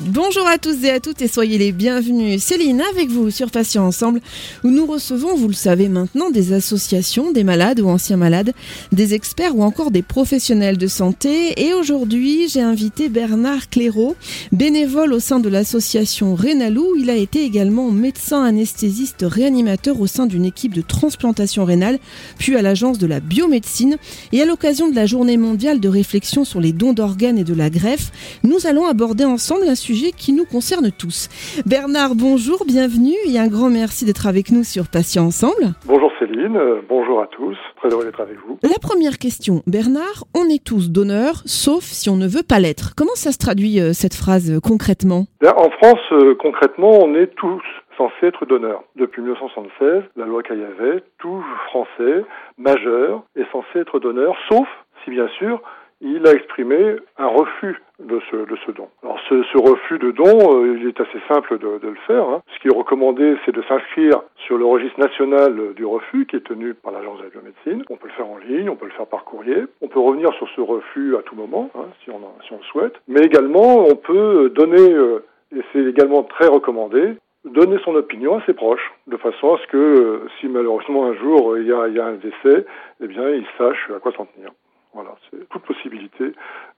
Bonjour à tous et à toutes et soyez les bienvenus. Céline avec vous sur Patients Ensemble où nous recevons, vous le savez maintenant, des associations, des malades ou anciens malades, des experts ou encore des professionnels de santé. Et aujourd'hui, j'ai invité Bernard Clairaut, bénévole au sein de l'association Rénalou. Il a été également médecin anesthésiste réanimateur au sein d'une équipe de transplantation rénale, puis à l'agence de la biomédecine. Et à l'occasion de la journée mondiale de réflexion sur les dons d'organes et de la greffe, nous allons aborder ensemble un sujet qui nous concerne tous. Bernard, bonjour, bienvenue et un grand merci d'être avec nous sur Patients Ensemble. Bonjour Céline, euh, bonjour à tous, très heureux d'être avec vous. La première question, Bernard, on est tous donneurs, sauf si on ne veut pas l'être. Comment ça se traduit euh, cette phrase euh, concrètement? En France, euh, concrètement, on est tous censés être donneurs. Depuis 1976, la loi Caillavet, tout Français majeur est censé être donneur, sauf si bien sûr il a exprimé un refus de ce, de ce don. Alors ce, ce refus de don, euh, il est assez simple de, de le faire. hein. Ce qui est recommandé, c'est de s'inscrire sur le registre national du refus qui est tenu par l'agence de la biomédecine. On peut le faire en ligne, on peut le faire par courrier. On peut revenir sur ce refus à tout moment, hein, si, on, si on le souhaite. Mais également, on peut donner, euh, et c'est également très recommandé, donner son opinion à ses proches, de façon à ce que euh, si malheureusement un jour euh, il y a, il y a un décès, eh bien ils sachent à quoi s'en tenir. Voilà, c'est toute possibilité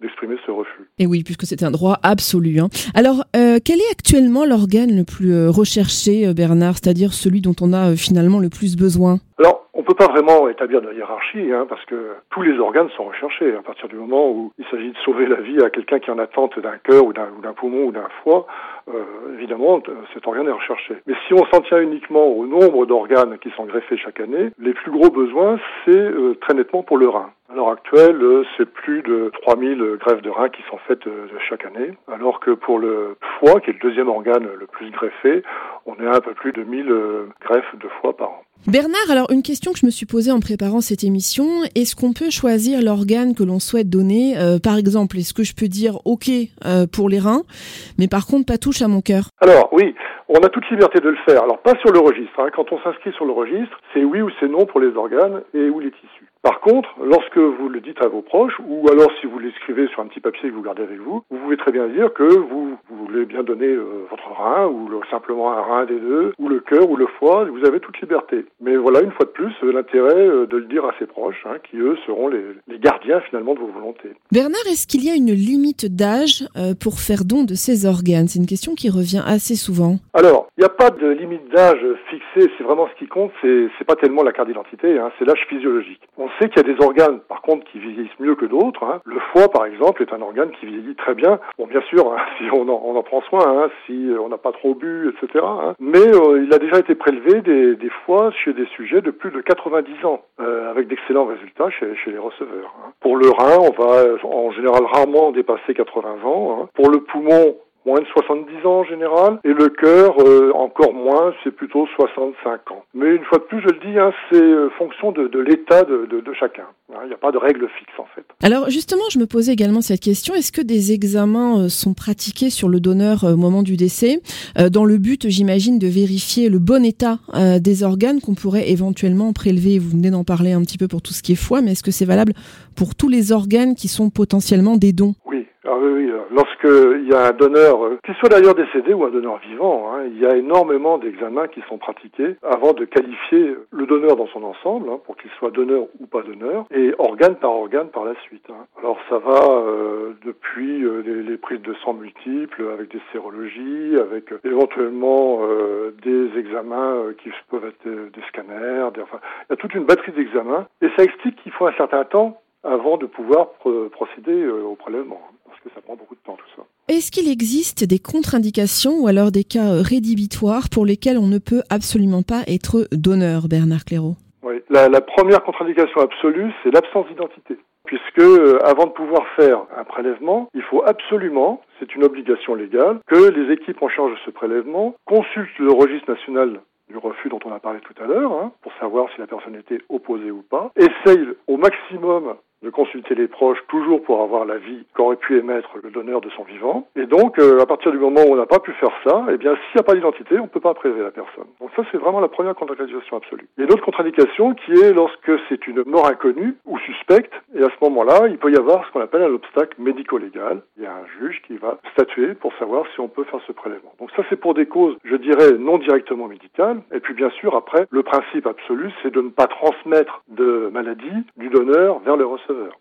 d'exprimer ce refus. Et oui, puisque c'est un droit absolu. hein. Alors, euh, quel est actuellement l'organe le plus euh, recherché, euh, Bernard, c'est-à-dire celui dont on a finalement le plus besoin? Alors, on peut pas vraiment établir de hiérarchie, hein, parce que tous les organes sont recherchés. À partir du moment où il s'agit de sauver la vie à quelqu'un qui est en attente d'un cœur ou d'un ou d'un poumon ou d'un foie, euh, évidemment, cet organe est recherché. Mais si on s'en tient uniquement au nombre d'organes qui sont greffés chaque année, les plus gros besoins, c'est euh, très nettement pour le rein. À l'heure actuelle, euh, c'est plus de 3000 greffes de rein qui sont faites euh, chaque année, alors que pour le foie, qui est le deuxième organe le plus greffé, on est à un peu plus de 1000 euh, greffes de foie par an. Bernard, alors une question que je me suis posée en préparant cette émission, est-ce qu'on peut choisir l'organe que l'on souhaite donner? Euh, Par exemple, est-ce que je peux dire OK euh, pour les reins, mais par contre pas touche à mon cœur? Alors oui, on a toute liberté de le faire. Alors pas sur le registre. hein. Quand on s'inscrit sur le registre, c'est oui ou c'est non pour les organes et ou les tissus. Par contre, lorsque vous le dites à vos proches, ou alors si vous l'écrivez sur un petit papier que vous gardez avec vous, vous pouvez très bien dire que vous, voulez bien donner euh, votre rein, ou le- simplement un rein des deux, ou le cœur, ou le foie, vous avez toute liberté. Mais voilà, une fois de plus, euh, l'intérêt euh, de le dire à ses proches, hein, qui eux seront les, gardiens finalement de vos volontés. Bernard, est-ce qu'il y a une limite d'âge pour faire don de ces organes? C'est une question qui revient assez souvent. Alors, il n'y a pas de limite d'âge fixée, c'est vraiment ce qui compte, c'est c'est pas tellement la carte d'identité, hein, c'est l'âge physiologique. On sait qu'il y a des organes, par contre, qui vieillissent mieux que d'autres. hein. Le foie, par exemple, est un organe qui vieillit très bien. Bon, bien sûr, hein, si on en, on en prend soin, hein, si on n'a pas trop bu, etc. hein. Mais euh, il a déjà été prélevé des, des foies chez des sujets de plus de 90 ans, euh, avec d'excellents résultats chez, chez les receveurs. Pour le rein, on va en général rarement dépasser 80 ans. Pour le poumon, moins de 70 ans en général, et le cœur euh, encore moins, c'est plutôt 65 ans. Mais une fois de plus, je le dis, hein, c'est euh, fonction de, l'état de, chacun. hein. Il n'y a pas de règle fixe en fait. Alors justement, je me posais également cette question, est-ce que des examens euh, sont pratiqués sur le donneur au moment du décès, dans le but, j'imagine, de vérifier le bon état des organes qu'on pourrait éventuellement prélever? Vous venez d'en parler un petit peu pour tout ce qui est foie, mais est-ce que c'est valable pour tous les organes qui sont potentiellement des dons? Ah oui, oui. Lorsqu'il y a un donneur, euh, qu'il soit d'ailleurs décédé ou un donneur vivant, hein, il y a énormément d'examens qui sont pratiqués avant de qualifier le donneur dans son ensemble, hein, pour qu'il soit donneur ou pas donneur, et organe par organe par la suite. hein. Alors ça va euh, depuis euh, les, prises de sang multiples, avec des sérologies, avec euh, éventuellement euh, des examens euh, qui peuvent être euh, des scanners, des- enfin, il y a toute une batterie d'examens, et ça explique qu'il faut un certain temps avant de pouvoir pro- procéder euh, au prélèvement, hein, parce que ça prend beaucoup de temps tout ça. Est-ce qu'il existe des contre-indications ou alors des cas rédhibitoires pour lesquels on ne peut absolument pas être donneur, Bernard Clairaut? Oui. La, la première contre-indication absolue, c'est l'absence d'identité. Puisque euh, avant de pouvoir faire un prélèvement, il faut absolument, c'est une obligation légale, que les équipes en charge de ce prélèvement consultent le registre national du refus dont on a parlé tout à l'heure, hein, pour savoir si la personne était opposée ou pas, essayent au maximum de consulter les proches, toujours pour avoir l'avis qu'aurait pu émettre le donneur de son vivant. Et donc, euh, à partir du moment où on n'a pas pu faire ça, eh bien, s'il n'y a pas d'identité, on ne peut pas prélever la personne. Donc ça, c'est vraiment la première contre-indication absolue. Il y a une autre contre-indication qui est lorsque c'est une mort inconnue ou suspecte, Et à ce moment-là, il peut y avoir ce qu'on appelle un obstacle médico-légal. Il y a un juge qui va statuer pour savoir si on peut faire ce prélèvement. Donc ça, c'est pour des causes, je dirais, non directement médicales. Et puis bien sûr, après, le principe absolu, c'est de ne pas transmettre de maladie du donneur vers le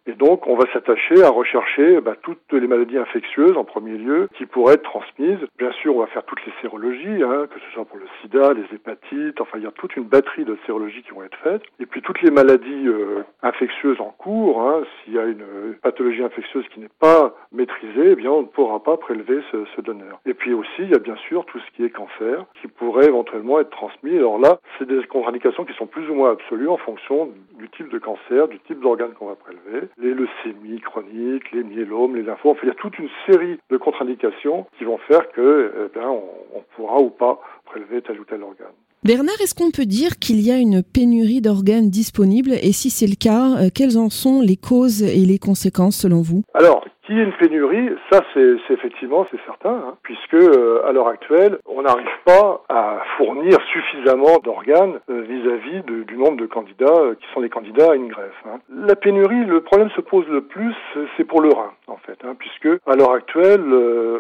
Et donc, on va s'attacher à rechercher bah, toutes les maladies infectieuses en premier lieu qui pourraient être transmises. Bien sûr, on va faire toutes les sérologies, hein, que ce soit pour le sida, les hépatites, enfin, il y a toute une batterie de sérologies qui vont être faites. Et puis toutes les maladies euh, infectieuses en cours, hein, s'il y a une pathologie infectieuse qui n'est pas maîtrisée, eh bien, on ne pourra pas prélever ce, ce donneur. Et puis aussi, il y a bien sûr tout ce qui est cancer qui pourrait éventuellement être transmis. Alors là, c'est des contre-indications qui sont plus ou moins absolues en fonction du type de cancer, du type d'organe qu'on va prélever, les leucémies chroniques, les myélomes, les lymphomes. il y a toute une série de contre-indications qui vont faire que, eh bien, on, on pourra ou pas prélever tel ou tel organe. Bernard, est-ce qu'on peut dire qu'il y a une pénurie d'organes disponibles? Et si c'est le cas, euh, quelles en sont les causes et les conséquences selon vous? Alors, qu'il y ait une pénurie, ça c'est effectivement c'est certain, hein, puisque euh, à l'heure actuelle, on n'arrive pas à fournir suffisamment d'organes euh, vis-à-vis du nombre de candidats euh, qui sont les candidats à une greffe. Hein. La pénurie, le problème se pose le plus, c'est pour le rein en fait, hein, puisque à l'heure actuelle,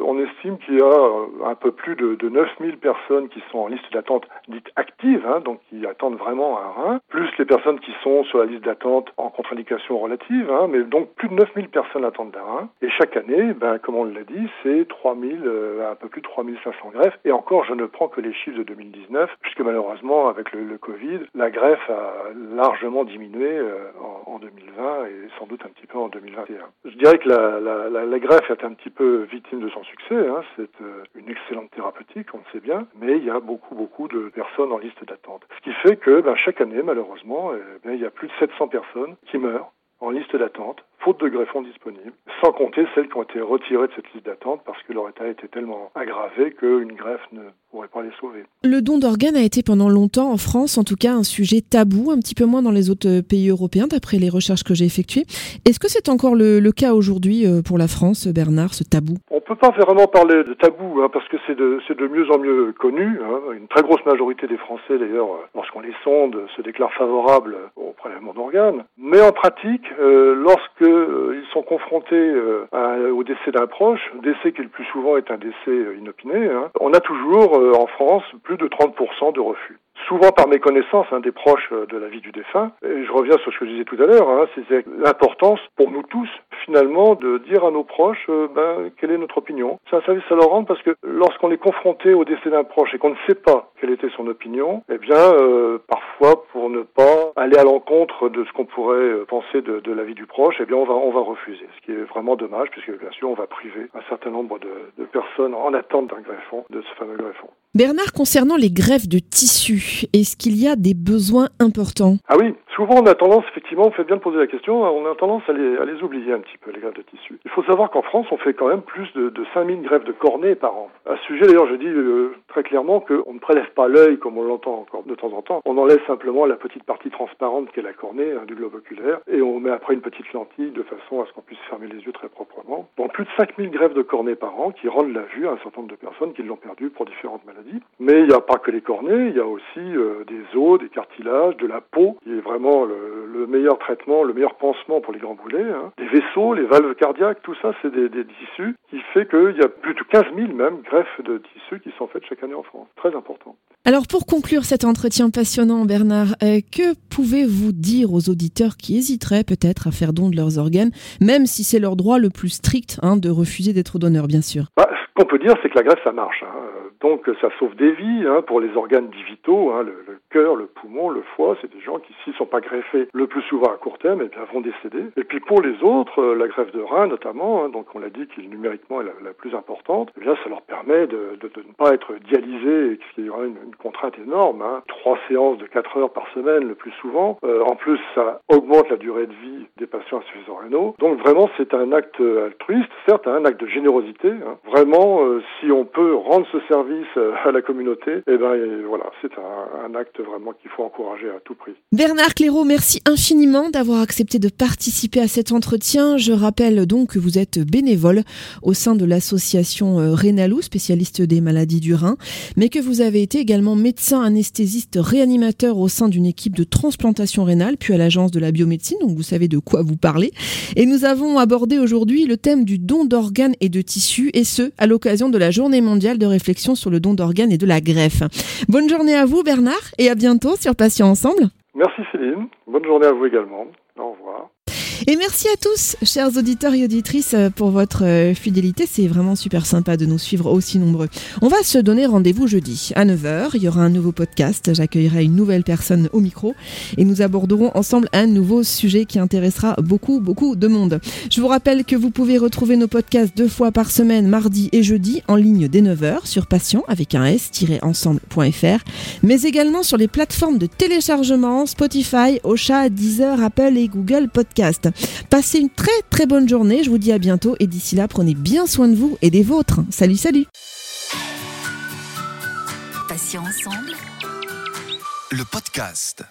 on estime qu'il y a un peu plus de, de 9000 personnes qui sont en liste d'attente dite active, hein, donc qui attendent vraiment un rein, plus les personnes qui sont sur la liste d'attente en contre-indication relative, hein, mais donc plus de 9000 personnes attendent d'un rein. Et chaque année, ben, comme on l'a dit, c'est 3000, euh, un peu plus de 3500 greffes. Et encore, je ne prends que les chiffres de 2019, puisque malheureusement, avec le, Covid, la greffe a largement diminué euh, en, en, 2020 et sans doute un petit peu en 2021. Je dirais que la, la, la, la greffe est un petit peu victime de son succès. Hein. C'est euh, une excellente thérapeutique, on le sait bien, mais il y a beaucoup, beaucoup de personnes en liste d'attente. Ce qui fait que ben, chaque année, malheureusement, eh bien, il y a plus de 700 personnes qui meurent en liste d'attente, faute de greffons disponibles, sans compter celles qui ont été retirées de cette liste d'attente parce que leur état était tellement aggravé qu'une greffe ne pourrait pas les sauver. Le don d'organes a été pendant longtemps en France, en tout cas, un sujet tabou, un petit peu moins dans les autres pays européens, d'après les recherches que j'ai effectuées. Est-ce que c'est encore le, le cas aujourd'hui euh, pour la France, Bernard, ce tabou? On peut pas vraiment parler de tabou, hein, parce que c'est de, de, mieux en mieux connu. Hein. Une très grosse majorité des Français, d'ailleurs, lorsqu'on les sonde, se déclarent favorables au prélèvement d'organes. Mais en pratique, euh, lorsque euh, ils sont confrontés euh, au décès d'un proche, décès qui le plus souvent est un décès inopiné, hein, on a toujours en France plus de 30% de refus souvent par méconnaissance hein, des proches de la vie du défunt. Et je reviens sur ce que je disais tout à l'heure, hein, c'est l'importance pour nous tous finalement de dire à nos proches euh, ben, quelle est notre opinion. C'est un service à leur rendre parce que lorsqu'on est confronté au décès d'un proche et qu'on ne sait pas quelle était son opinion, eh bien euh, parfois pour ne pas aller à l'encontre de ce qu'on pourrait euh, penser de, de, la vie du proche, eh bien on va on va refuser, ce qui est vraiment dommage puisque bien sûr on va priver un certain nombre de, de personnes en attente d'un greffon de ce fameux greffon. Bernard, concernant les greffes de tissu, est-ce qu'il y a des besoins importants? Ah oui, souvent on a tendance, effectivement, on fait bien de poser la question, on a tendance à les, oublier un petit peu, les greffes de tissu. Il faut savoir qu'en France, on fait quand même plus de, de 5000 greffes de cornée par an. À ce sujet, d'ailleurs, je dis euh, très clairement qu'on ne prélève pas l'œil comme on l'entend encore de temps en temps. On enlève simplement la petite partie transparente qui est la cornée hein, du globe oculaire et on met après une petite lentille de façon à ce qu'on puisse fermer les yeux très proprement. Donc plus de 5000 greffes de cornée par an qui rendent la vue à un certain nombre de personnes qui l'ont perdue pour différentes maladies. Mais il n'y a pas que les cornets, il y a aussi euh, des os, des cartilages, de la peau, qui est vraiment le, le meilleur traitement, le meilleur pansement pour les grands brûlés. Hein. Les vaisseaux, les valves cardiaques, tout ça, c'est des, des, tissus qui fait qu'il y a plus de 15 000 même greffes de tissus qui sont faites chaque année en France. Très important. Alors pour conclure cet entretien passionnant, Bernard, euh, que pouvez-vous dire aux auditeurs qui hésiteraient peut-être à faire don de leurs organes, même si c'est leur droit le plus strict hein, de refuser d'être donneur, bien sûr? Bah, Ce qu'on peut dire, c'est que la greffe, ça marche. Hein. Donc ça sauve des vies hein, pour les organes dits le, cœur, le poumon, le foie, c'est des gens qui s'ils sont pas greffés le plus souvent à court terme, eh bien vont décéder. Et puis pour les autres, euh, la greffe de rein notamment, donc on l'a dit qui numériquement est la, la, plus importante, eh bien ça leur permet de, ne pas être dialysés, ce qui est une, une contrainte énorme. Trois séances de 4 heures par semaine le plus souvent. Euh, en plus, ça augmente la durée de vie des patients insuffisants rénaux. Donc vraiment, c'est un acte altruiste, certes, un acte de générosité. Hein. Vraiment, euh, si on peut rendre ce service euh, à la communauté, eh ben voilà, c'est un, un, acte vraiment qu'il faut encourager à tout prix. Bernard Clairaut, merci infiniment d'avoir accepté de participer à cet entretien. Je rappelle donc que vous êtes bénévole au sein de l'association Rénalou, spécialiste des maladies du rein, mais que vous avez été également médecin anesthésiste réanimateur au sein d'une équipe de transplantation rénale, puis à l'agence de la biomédecine, donc vous savez de quoi vous parlez. Et nous avons abordé aujourd'hui le thème du don d'organes et de tissus, et ce, à l'occasion de la journée mondiale de réflexion sur le don d'organes et de la greffe. Bonne journée à vous Bernard, et à bientôt sur Patients Ensemble. Merci Céline, bonne journée à vous également. Et merci à tous, chers auditeurs et auditrices, pour votre euh, fidélité. C'est vraiment super sympa de nous suivre aussi nombreux. On va se donner rendez-vous jeudi à 9h. Il y aura un nouveau podcast. J'accueillerai une nouvelle personne au micro et nous aborderons ensemble un nouveau sujet qui intéressera beaucoup, beaucoup de monde. Je vous rappelle que vous pouvez retrouver nos podcasts deux fois par semaine, mardi et jeudi, en ligne dès 9h sur patient avec un s-ensemble.fr, mais également sur les plateformes de téléchargement Spotify, Ocha, Deezer, Apple et Google Podcast. Passez une très très bonne journée, je vous dis à bientôt et d'ici là prenez bien soin de vous et des vôtres. Salut salut Patients ensemble. Le podcast.